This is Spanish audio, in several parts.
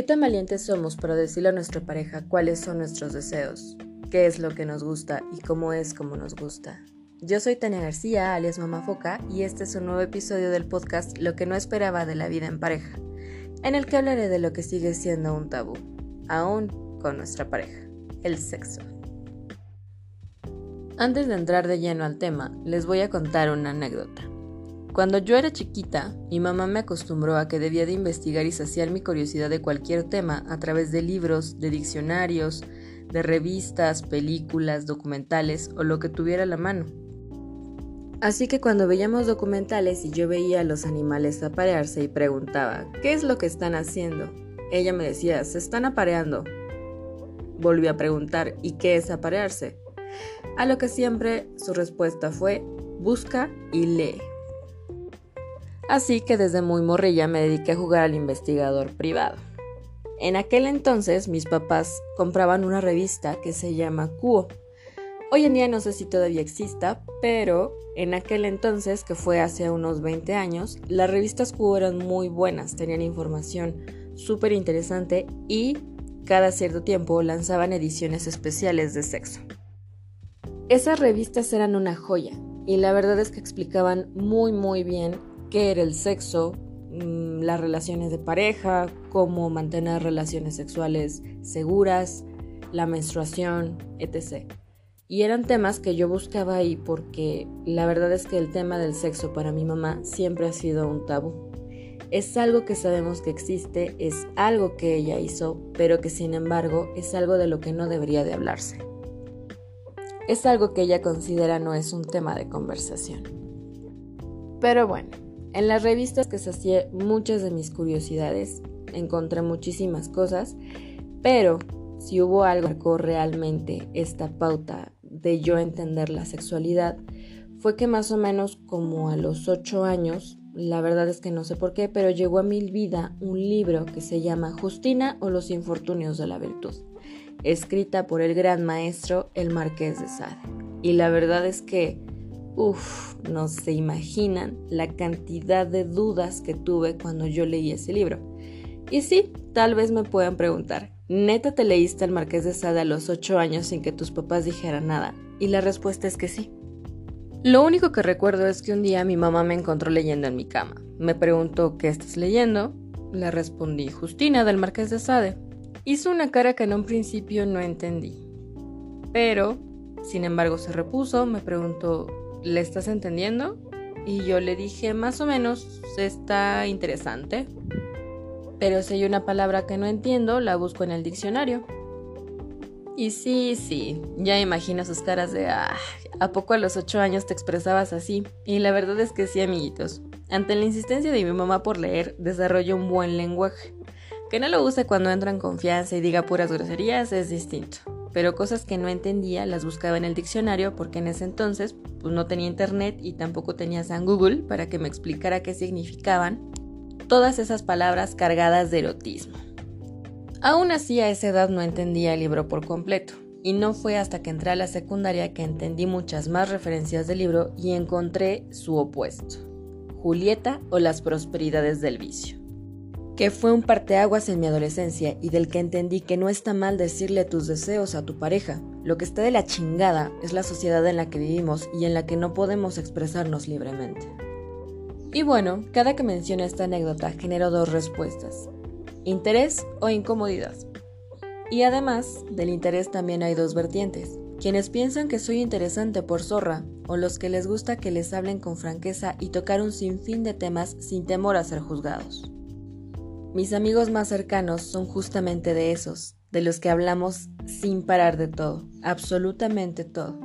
¿Qué tan valientes somos para decirle a nuestra pareja cuáles son nuestros deseos? ¿Qué es lo que nos gusta y cómo es como nos gusta? Yo soy Tania García, alias Mamá Foca, y este es un nuevo episodio del podcast Lo que no esperaba de la vida en pareja, en el que hablaré de lo que sigue siendo un tabú, aún con nuestra pareja, el sexo. Antes de entrar de lleno al tema, les voy a contar una anécdota. Cuando yo era chiquita, mi mamá me acostumbró a que debía de investigar y saciar mi curiosidad de cualquier tema a través de libros, de diccionarios, de revistas, películas, documentales o lo que tuviera a la mano. Así que cuando veíamos documentales y yo veía a los animales aparearse y preguntaba, ¿qué es lo que están haciendo? Ella me decía, se están apareando. Volví a preguntar, ¿y qué es aparearse? A lo que siempre su respuesta fue, busca y lee. Así que desde muy morrilla me dediqué a jugar al investigador privado. En aquel entonces mis papás compraban una revista que se llama Cuo. Hoy en día no sé si todavía exista, pero en aquel entonces, que fue hace unos 20 años, las revistas Cuo eran muy buenas, tenían información súper interesante y cada cierto tiempo lanzaban ediciones especiales de sexo. Esas revistas eran una joya y la verdad es que explicaban muy muy bien qué era el sexo, mm, las relaciones de pareja, cómo mantener relaciones sexuales seguras, la menstruación, etc. Y eran temas que yo buscaba ahí porque la verdad es que el tema del sexo para mi mamá siempre ha sido un tabú. Es algo que sabemos que existe, es algo que ella hizo, pero que sin embargo es algo de lo que no debería de hablarse. Es algo que ella considera no es un tema de conversación. Pero bueno, en las revistas que sacié muchas de mis curiosidades, encontré muchísimas cosas, pero si hubo algo que marcó realmente esta pauta de yo entender la sexualidad, fue que más o menos como a los ocho años, la verdad es que no sé por qué, pero llegó a mi vida un libro que se llama Justina o los infortunios de la virtud, escrita por el gran maestro el Marqués de Sade. Y la verdad es que Uf, no se imaginan la cantidad de dudas que tuve cuando yo leí ese libro. Y sí, tal vez me puedan preguntar, ¿neta te leíste al Marqués de Sade a los 8 años sin que tus papás dijeran nada? Y la respuesta es que sí. Lo único que recuerdo es que un día mi mamá me encontró leyendo en mi cama. Me preguntó, ¿qué estás leyendo? Le respondí, Justina del Marqués de Sade. Hizo una cara que en un principio no entendí. Pero, sin embargo, se repuso, me preguntó, ¿le estás entendiendo? Y yo le dije, más o menos, está interesante. Pero si hay una palabra que no entiendo, la busco en el diccionario. Y sí, sí, ya imagino sus caras de, ah, ¿a poco a los ocho años te expresabas así? Y la verdad es que sí, amiguitos. Ante la insistencia de mi mamá por leer, desarrollo un buen lenguaje. Que no lo use cuando entra en confianza y diga puras groserías es distinto pero cosas que no entendía las buscaba en el diccionario porque en ese entonces pues, no tenía internet y tampoco tenía San Google para que me explicara qué significaban todas esas palabras cargadas de erotismo. Aún así a esa edad no entendía el libro por completo, y no fue hasta que entré a la secundaria que entendí muchas más referencias del libro y encontré su opuesto, Julieta o las prosperidades del vicio que fue un parteaguas en mi adolescencia y del que entendí que no está mal decirle tus deseos a tu pareja. Lo que está de la chingada es la sociedad en la que vivimos y en la que no podemos expresarnos libremente. Y bueno, cada que menciono esta anécdota genero dos respuestas, interés o incomodidad. Y además del interés también hay dos vertientes, quienes piensan que soy interesante por zorra o los que les gusta que les hablen con franqueza y tocar un sinfín de temas sin temor a ser juzgados. Mis amigos más cercanos son justamente de esos, de los que hablamos sin parar de todo, absolutamente todo.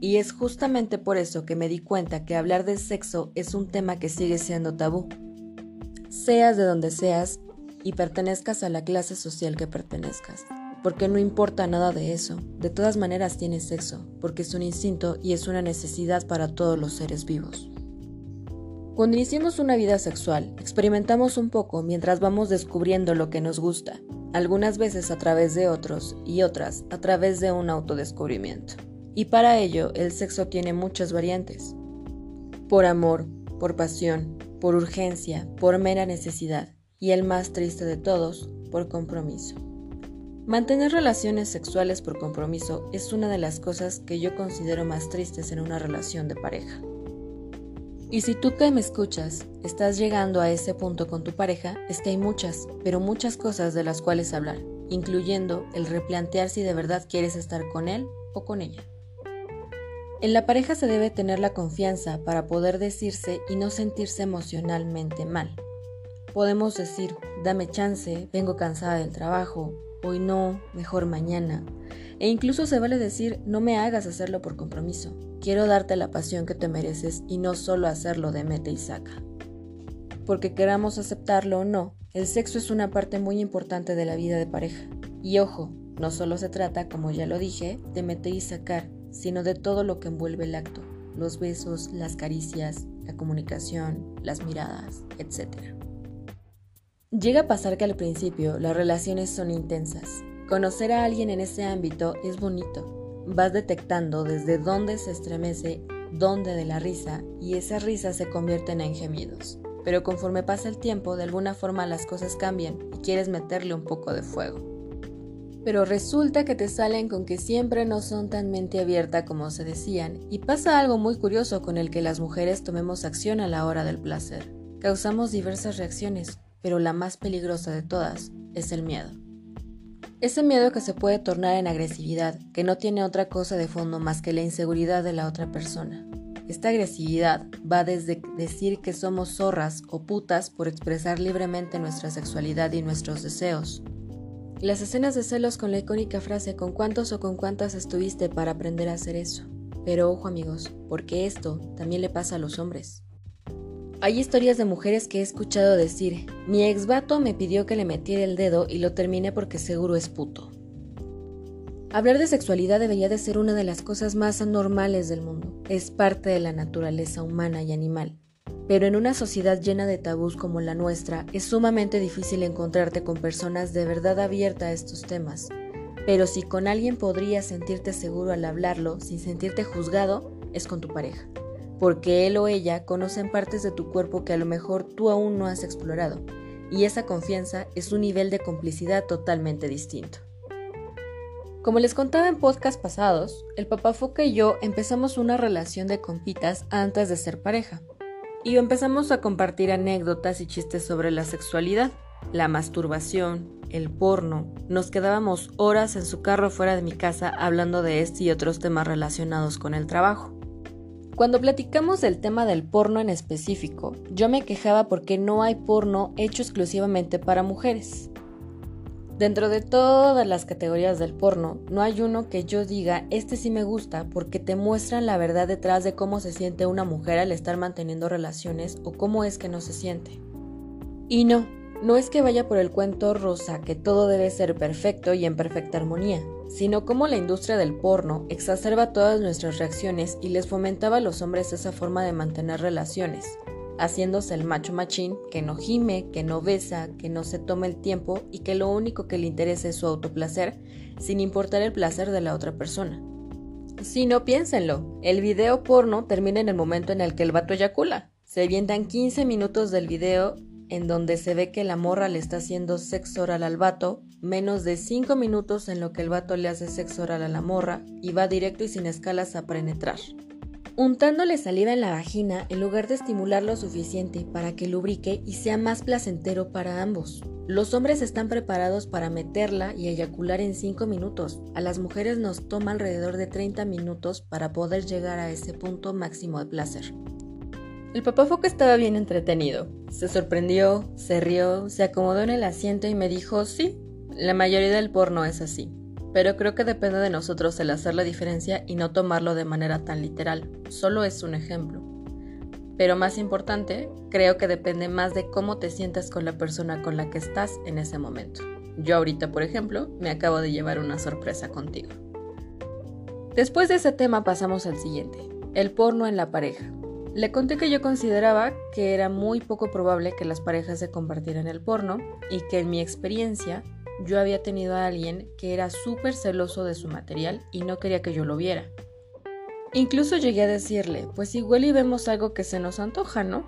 Y es justamente por eso que me di cuenta que hablar de sexo es un tema que sigue siendo tabú. Seas de donde seas y pertenezcas a la clase social que pertenezcas. Porque no importa nada de eso, de todas maneras tienes sexo, porque es un instinto y es una necesidad para todos los seres vivos. Cuando iniciamos una vida sexual, experimentamos un poco mientras vamos descubriendo lo que nos gusta, algunas veces a través de otros y otras a través de un autodescubrimiento. Y para ello, el sexo tiene muchas variantes. Por amor, por pasión, por urgencia, por mera necesidad, y el más triste de todos, por compromiso. Mantener relaciones sexuales por compromiso es una de las cosas que yo considero más tristes en una relación de pareja. Y si tú que me escuchas estás llegando a ese punto con tu pareja, es que hay muchas, pero muchas cosas de las cuales hablar, incluyendo el replantear si de verdad quieres estar con él o con ella. En la pareja se debe tener la confianza para poder decirse y no sentirse emocionalmente mal. Podemos decir, dame chance, vengo cansada del trabajo, hoy no, mejor mañana. E incluso se vale decir, no me hagas hacerlo por compromiso. Quiero darte la pasión que te mereces y no solo hacerlo de mete y saca. Porque queramos aceptarlo o no, el sexo es una parte muy importante de la vida de pareja. Y ojo, no solo se trata, como ya lo dije, de meter y sacar, sino de todo lo que envuelve el acto, los besos, las caricias, la comunicación, las miradas, etc. Llega a pasar que al principio las relaciones son intensas. Conocer a alguien en ese ámbito es bonito. Vas detectando desde dónde se estremece, dónde de la risa, y esa risa se convierte en gemidos. Pero conforme pasa el tiempo, de alguna forma las cosas cambian y quieres meterle un poco de fuego. Pero resulta que te salen con que siempre no son tan mente abierta como se decían, y pasa algo muy curioso con el que las mujeres tomemos acción a la hora del placer. Causamos diversas reacciones, pero la más peligrosa de todas es el miedo. Ese miedo que se puede tornar en agresividad, que no tiene otra cosa de fondo más que la inseguridad de la otra persona. Esta agresividad va desde decir que somos zorras o putas por expresar libremente nuestra sexualidad y nuestros deseos. Las escenas de celos con la icónica frase ¿con cuántos o con cuántas estuviste para aprender a hacer eso? Pero ojo amigos, porque esto también le pasa a los hombres. Hay historias de mujeres que he escuchado decir, mi ex vato me pidió que le metiera el dedo y lo terminé porque seguro es puto. Hablar de sexualidad debería de ser una de las cosas más anormales del mundo. Es parte de la naturaleza humana y animal. Pero en una sociedad llena de tabús como la nuestra, es sumamente difícil encontrarte con personas de verdad abiertas a estos temas. Pero si con alguien podrías sentirte seguro al hablarlo sin sentirte juzgado, es con tu pareja porque él o ella conocen partes de tu cuerpo que a lo mejor tú aún no has explorado, y esa confianza es un nivel de complicidad totalmente distinto. Como les contaba en podcast pasados, el papá Foca y yo empezamos una relación de compitas antes de ser pareja, y empezamos a compartir anécdotas y chistes sobre la sexualidad, la masturbación, el porno. Nos quedábamos horas en su carro fuera de mi casa hablando de este y otros temas relacionados con el trabajo. Cuando platicamos del tema del porno en específico, yo me quejaba porque no hay porno hecho exclusivamente para mujeres. Dentro de todas las categorías del porno, no hay uno que yo diga, este sí me gusta porque te muestran la verdad detrás de cómo se siente una mujer al estar manteniendo relaciones o cómo es que no se siente. Y no, no es que vaya por el cuento rosa que todo debe ser perfecto y en perfecta armonía, sino como la industria del porno exacerba todas nuestras reacciones y les fomentaba a los hombres esa forma de mantener relaciones, haciéndose el macho machín que no gime, que no besa, que no se toma el tiempo y que lo único que le interesa es su autoplacer, sin importar el placer de la otra persona. Si no, piénsenlo, el video porno termina en el momento en el que el vato eyacula. Se avientan 15 minutos del video en donde se ve que la morra le está haciendo sexo oral al vato, menos de 5 minutos en lo que el vato le hace sexo oral a la morra y va directo y sin escalas a penetrar. Untándole saliva en la vagina en lugar de estimular lo suficiente para que lubrique y sea más placentero para ambos. Los hombres están preparados para meterla y eyacular en 5 minutos. A las mujeres nos toma alrededor de 30 minutos para poder llegar a ese punto máximo de placer. El papá Foca estaba bien entretenido. Se sorprendió, se rió, se acomodó en el asiento y me dijo, sí, la mayoría del porno es así. Pero creo que depende de nosotros el hacer la diferencia y no tomarlo de manera tan literal. Solo es un ejemplo. Pero más importante, creo que depende más de cómo te sientas con la persona con la que estás en ese momento. Yo ahorita, por ejemplo, me acabo de llevar una sorpresa contigo. Después de ese tema pasamos al siguiente, el porno en la pareja. Le conté que yo consideraba que era muy poco probable que las parejas se compartieran el porno y que en mi experiencia yo había tenido a alguien que era súper celoso de su material y no quería que yo lo viera. Incluso llegué a decirle, pues igual y vemos algo que se nos antoja, ¿no?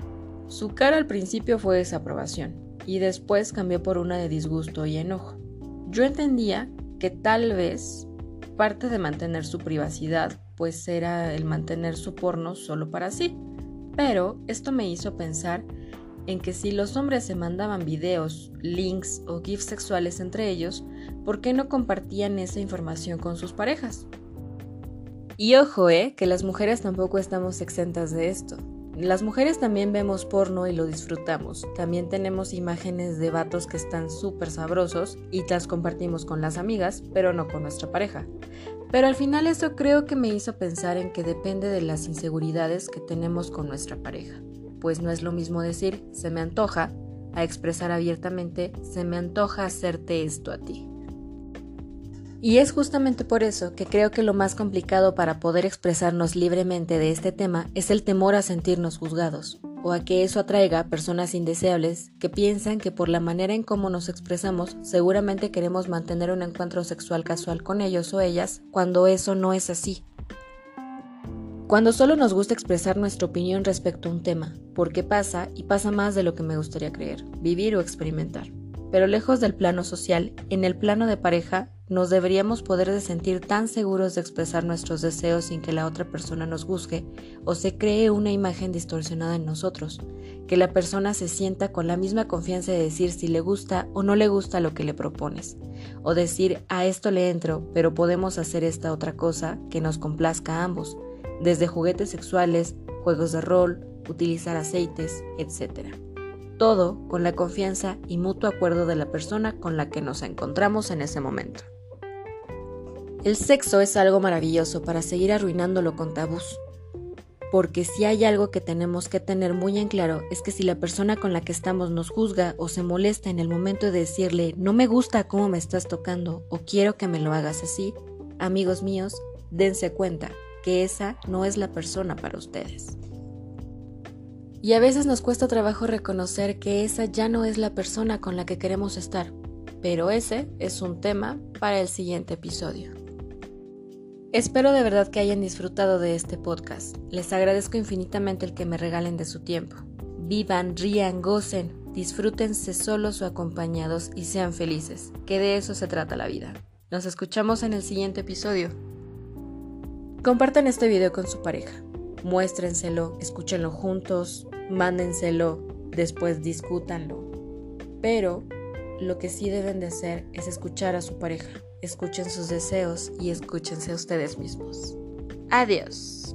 Su cara al principio fue desaprobación, y después cambió por una de disgusto y enojo. Yo entendía que tal vez parte de mantener su privacidad pues era el mantener su porno solo para sí, pero esto me hizo pensar en que si los hombres se mandaban videos, links o gifs sexuales entre ellos, ¿por qué no compartían esa información con sus parejas? Y ojo, eh, que las mujeres tampoco estamos exentas de esto. Las mujeres también vemos porno y lo disfrutamos. También tenemos imágenes de vatos que están súper sabrosos y las compartimos con las amigas, pero no con nuestra pareja. Pero al final eso creo que me hizo pensar en que depende de las inseguridades que tenemos con nuestra pareja. Pues no es lo mismo decir se me antoja a expresar abiertamente se me antoja hacerte esto a ti. Y es justamente por eso que creo que lo más complicado para poder expresarnos libremente de este tema es el temor a sentirnos juzgados, o a que eso atraiga personas indeseables que piensan que por la manera en cómo nos expresamos seguramente queremos mantener un encuentro sexual casual con ellos o ellas, cuando eso no es así. Cuando solo nos gusta expresar nuestra opinión respecto a un tema, porque pasa y pasa más de lo que me gustaría creer, vivir o experimentar. Pero lejos del plano social, en el plano de pareja, nos deberíamos poder de sentir tan seguros de expresar nuestros deseos sin que la otra persona nos juzgue o se cree una imagen distorsionada en nosotros, que la persona se sienta con la misma confianza de decir si le gusta o no le gusta lo que le propones, o decir a esto le entro, pero podemos hacer esta otra cosa que nos complazca a ambos, desde juguetes sexuales, juegos de rol, utilizar aceites, etc todo con la confianza y mutuo acuerdo de la persona con la que nos encontramos en ese momento. El sexo es algo maravilloso para seguir arruinándolo con tabús. Porque si hay algo que tenemos que tener muy en claro es que si la persona con la que estamos nos juzga o se molesta en el momento de decirle no me gusta cómo me estás tocando o quiero que me lo hagas así, amigos míos, dense cuenta que esa no es la persona para ustedes. Y a veces nos cuesta trabajo reconocer que esa ya no es la persona con la que queremos estar, pero ese es un tema para el siguiente episodio. Espero de verdad que hayan disfrutado de este podcast. Les agradezco infinitamente el que me regalen de su tiempo. Vivan, rían, gocen, disfrútense solos o acompañados y sean felices, que de eso se trata la vida. Nos escuchamos en el siguiente episodio. Compartan este video con su pareja. Muéstrenselo, escúchenlo juntos, mándenselo, después discútanlo. Pero lo que sí deben de hacer es escuchar a su pareja escuchen sus deseos y escúchense a ustedes mismos. Adiós.